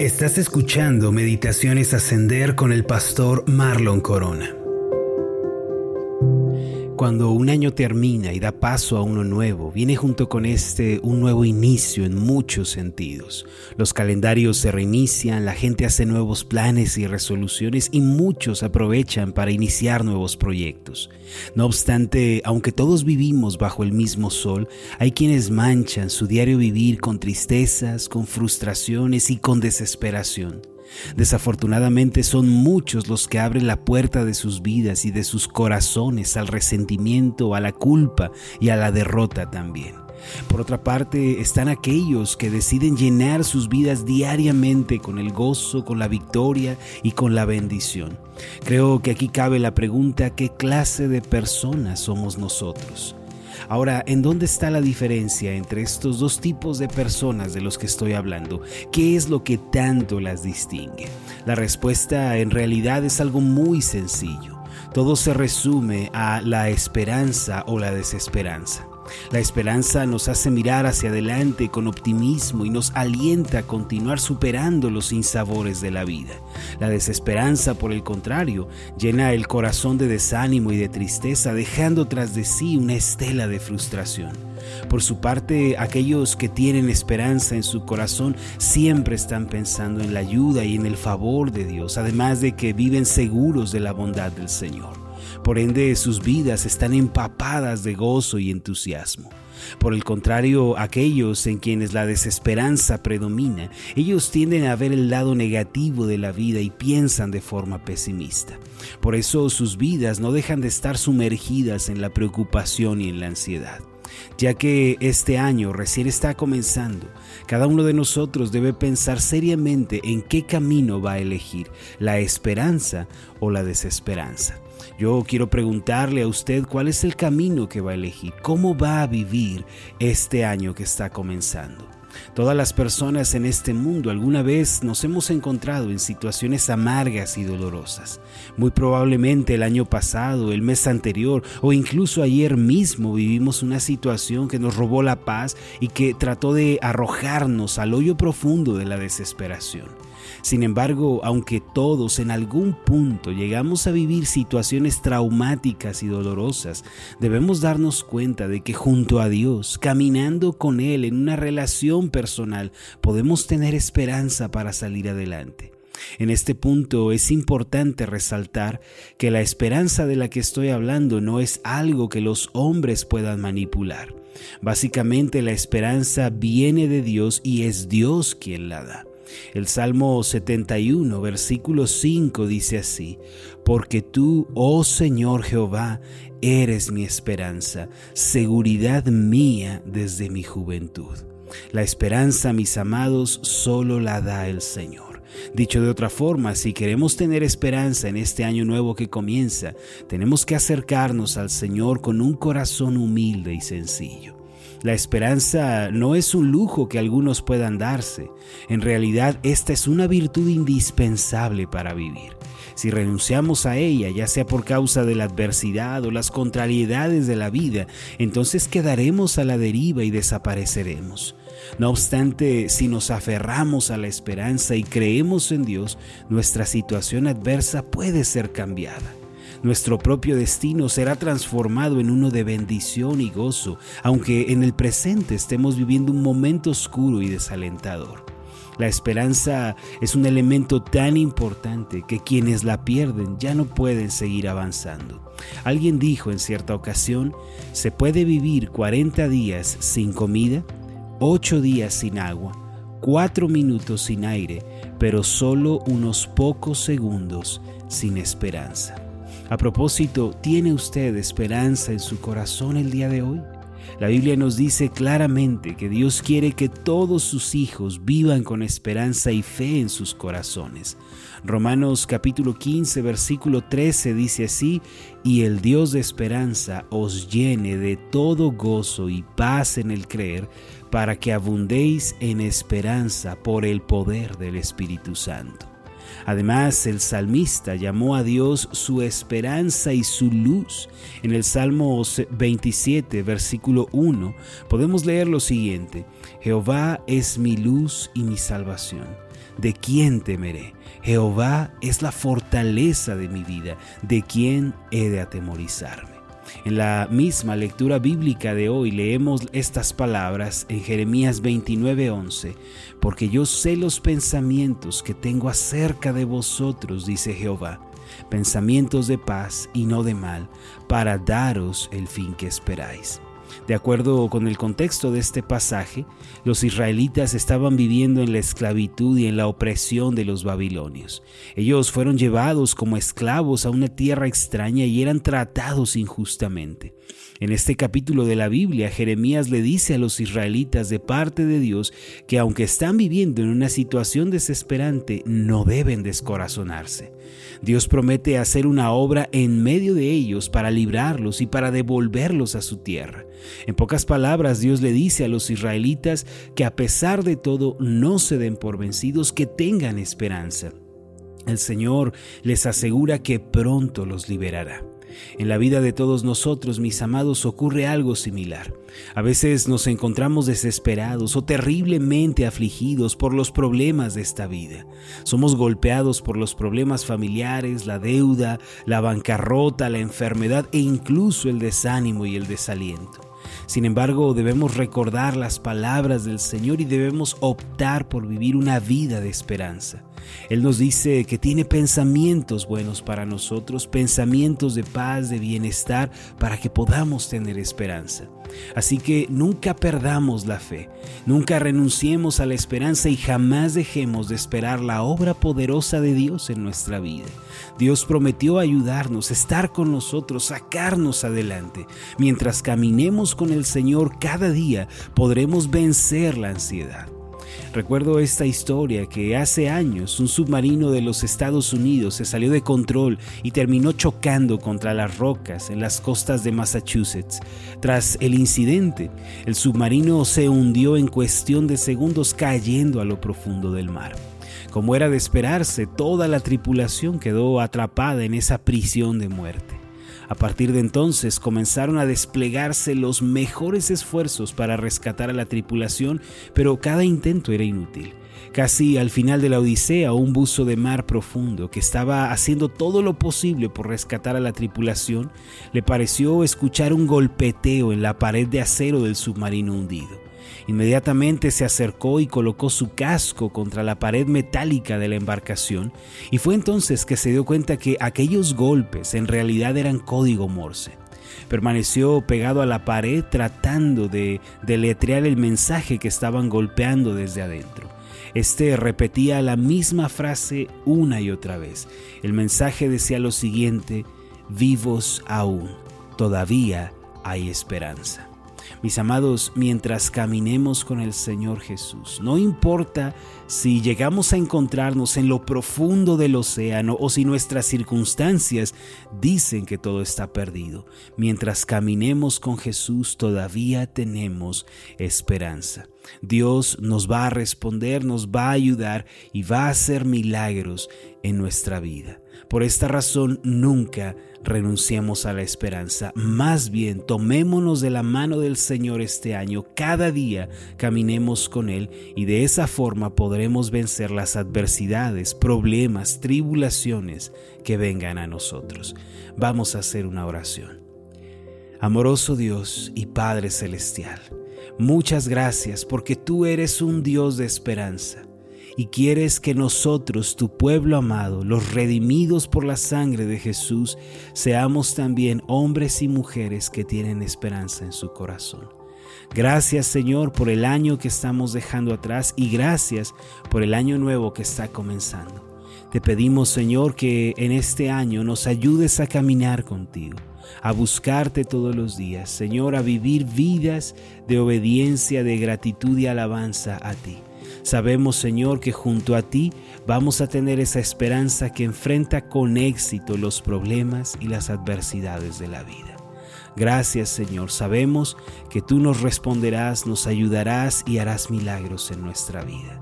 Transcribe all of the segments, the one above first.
Estás escuchando Meditaciones Ascender con el pastor Marlon Corona. Cuando un año termina y da paso a uno nuevo, viene junto con este un nuevo inicio en muchos sentidos. Los calendarios se reinician, la gente hace nuevos planes y resoluciones y muchos aprovechan para iniciar nuevos proyectos. No obstante, aunque todos vivimos bajo el mismo sol, hay quienes manchan su diario vivir con tristezas, con frustraciones y con desesperación. Desafortunadamente son muchos los que abren la puerta de sus vidas y de sus corazones al resentimiento, a la culpa y a la derrota también. Por otra parte, están aquellos que deciden llenar sus vidas diariamente con el gozo, con la victoria y con la bendición. Creo que aquí cabe la pregunta, ¿qué clase de personas somos nosotros? Ahora, ¿en dónde está la diferencia entre estos dos tipos de personas de los que estoy hablando? ¿Qué es lo que tanto las distingue? La respuesta en realidad es algo muy sencillo. Todo se resume a la esperanza o la desesperanza. La esperanza nos hace mirar hacia adelante con optimismo y nos alienta a continuar superando los sinsabores de la vida. La desesperanza, por el contrario, llena el corazón de desánimo y de tristeza, dejando tras de sí una estela de frustración. Por su parte, aquellos que tienen esperanza en su corazón siempre están pensando en la ayuda y en el favor de Dios, además de que viven seguros de la bondad del Señor. Por ende, sus vidas están empapadas de gozo y entusiasmo. Por el contrario, aquellos en quienes la desesperanza predomina, ellos tienden a ver el lado negativo de la vida y piensan de forma pesimista. Por eso sus vidas no dejan de estar sumergidas en la preocupación y en la ansiedad. Ya que este año recién está comenzando, cada uno de nosotros debe pensar seriamente en qué camino va a elegir, la esperanza o la desesperanza. Yo quiero preguntarle a usted cuál es el camino que va a elegir, cómo va a vivir este año que está comenzando. Todas las personas en este mundo alguna vez nos hemos encontrado en situaciones amargas y dolorosas. Muy probablemente el año pasado, el mes anterior o incluso ayer mismo vivimos una situación que nos robó la paz y que trató de arrojarnos al hoyo profundo de la desesperación. Sin embargo, aunque todos en algún punto llegamos a vivir situaciones traumáticas y dolorosas, debemos darnos cuenta de que junto a Dios, caminando con Él en una relación personal, podemos tener esperanza para salir adelante. En este punto es importante resaltar que la esperanza de la que estoy hablando no es algo que los hombres puedan manipular. Básicamente la esperanza viene de Dios y es Dios quien la da. El Salmo 71, versículo 5 dice así, Porque tú, oh Señor Jehová, eres mi esperanza, seguridad mía desde mi juventud. La esperanza, mis amados, solo la da el Señor. Dicho de otra forma, si queremos tener esperanza en este año nuevo que comienza, tenemos que acercarnos al Señor con un corazón humilde y sencillo. La esperanza no es un lujo que algunos puedan darse. En realidad, esta es una virtud indispensable para vivir. Si renunciamos a ella, ya sea por causa de la adversidad o las contrariedades de la vida, entonces quedaremos a la deriva y desapareceremos. No obstante, si nos aferramos a la esperanza y creemos en Dios, nuestra situación adversa puede ser cambiada. Nuestro propio destino será transformado en uno de bendición y gozo, aunque en el presente estemos viviendo un momento oscuro y desalentador. La esperanza es un elemento tan importante que quienes la pierden ya no pueden seguir avanzando. Alguien dijo en cierta ocasión, se puede vivir 40 días sin comida, 8 días sin agua, 4 minutos sin aire, pero solo unos pocos segundos sin esperanza. A propósito, ¿tiene usted esperanza en su corazón el día de hoy? La Biblia nos dice claramente que Dios quiere que todos sus hijos vivan con esperanza y fe en sus corazones. Romanos capítulo 15 versículo 13 dice así, y el Dios de esperanza os llene de todo gozo y paz en el creer, para que abundéis en esperanza por el poder del Espíritu Santo. Además, el salmista llamó a Dios su esperanza y su luz. En el Salmo 27, versículo 1, podemos leer lo siguiente, Jehová es mi luz y mi salvación. ¿De quién temeré? Jehová es la fortaleza de mi vida. ¿De quién he de atemorizarme? En la misma lectura bíblica de hoy leemos estas palabras en Jeremías 29:11, porque yo sé los pensamientos que tengo acerca de vosotros, dice Jehová, pensamientos de paz y no de mal, para daros el fin que esperáis. De acuerdo con el contexto de este pasaje, los israelitas estaban viviendo en la esclavitud y en la opresión de los babilonios. Ellos fueron llevados como esclavos a una tierra extraña y eran tratados injustamente. En este capítulo de la Biblia, Jeremías le dice a los israelitas de parte de Dios que aunque están viviendo en una situación desesperante, no deben descorazonarse. Dios promete hacer una obra en medio de ellos para librarlos y para devolverlos a su tierra. En pocas palabras, Dios le dice a los israelitas que a pesar de todo no se den por vencidos, que tengan esperanza. El Señor les asegura que pronto los liberará. En la vida de todos nosotros, mis amados, ocurre algo similar. A veces nos encontramos desesperados o terriblemente afligidos por los problemas de esta vida. Somos golpeados por los problemas familiares, la deuda, la bancarrota, la enfermedad e incluso el desánimo y el desaliento. Sin embargo, debemos recordar las palabras del Señor y debemos optar por vivir una vida de esperanza. Él nos dice que tiene pensamientos buenos para nosotros, pensamientos de paz, de bienestar, para que podamos tener esperanza. Así que nunca perdamos la fe, nunca renunciemos a la esperanza y jamás dejemos de esperar la obra poderosa de Dios en nuestra vida. Dios prometió ayudarnos, estar con nosotros, sacarnos adelante. Mientras caminemos con el Señor cada día, podremos vencer la ansiedad. Recuerdo esta historia que hace años un submarino de los Estados Unidos se salió de control y terminó chocando contra las rocas en las costas de Massachusetts. Tras el incidente, el submarino se hundió en cuestión de segundos cayendo a lo profundo del mar. Como era de esperarse, toda la tripulación quedó atrapada en esa prisión de muerte. A partir de entonces comenzaron a desplegarse los mejores esfuerzos para rescatar a la tripulación, pero cada intento era inútil. Casi al final de la Odisea, un buzo de mar profundo que estaba haciendo todo lo posible por rescatar a la tripulación, le pareció escuchar un golpeteo en la pared de acero del submarino hundido. Inmediatamente se acercó y colocó su casco contra la pared metálica de la embarcación y fue entonces que se dio cuenta que aquellos golpes en realidad eran código Morse. Permaneció pegado a la pared tratando de deletrear el mensaje que estaban golpeando desde adentro. Este repetía la misma frase una y otra vez. El mensaje decía lo siguiente, vivos aún, todavía hay esperanza. Mis amados, mientras caminemos con el Señor Jesús, no importa si llegamos a encontrarnos en lo profundo del océano o si nuestras circunstancias dicen que todo está perdido, mientras caminemos con Jesús todavía tenemos esperanza. Dios nos va a responder, nos va a ayudar y va a hacer milagros en nuestra vida. Por esta razón nunca renunciemos a la esperanza. Más bien, tomémonos de la mano del Señor este año. Cada día caminemos con Él y de esa forma podremos vencer las adversidades, problemas, tribulaciones que vengan a nosotros. Vamos a hacer una oración. Amoroso Dios y Padre Celestial, muchas gracias porque tú eres un Dios de esperanza y quieres que nosotros, tu pueblo amado, los redimidos por la sangre de Jesús, seamos también hombres y mujeres que tienen esperanza en su corazón. Gracias Señor por el año que estamos dejando atrás y gracias por el año nuevo que está comenzando. Te pedimos Señor que en este año nos ayudes a caminar contigo a buscarte todos los días, Señor, a vivir vidas de obediencia, de gratitud y alabanza a ti. Sabemos, Señor, que junto a ti vamos a tener esa esperanza que enfrenta con éxito los problemas y las adversidades de la vida. Gracias, Señor. Sabemos que tú nos responderás, nos ayudarás y harás milagros en nuestra vida.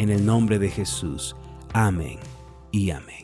En el nombre de Jesús. Amén y amén.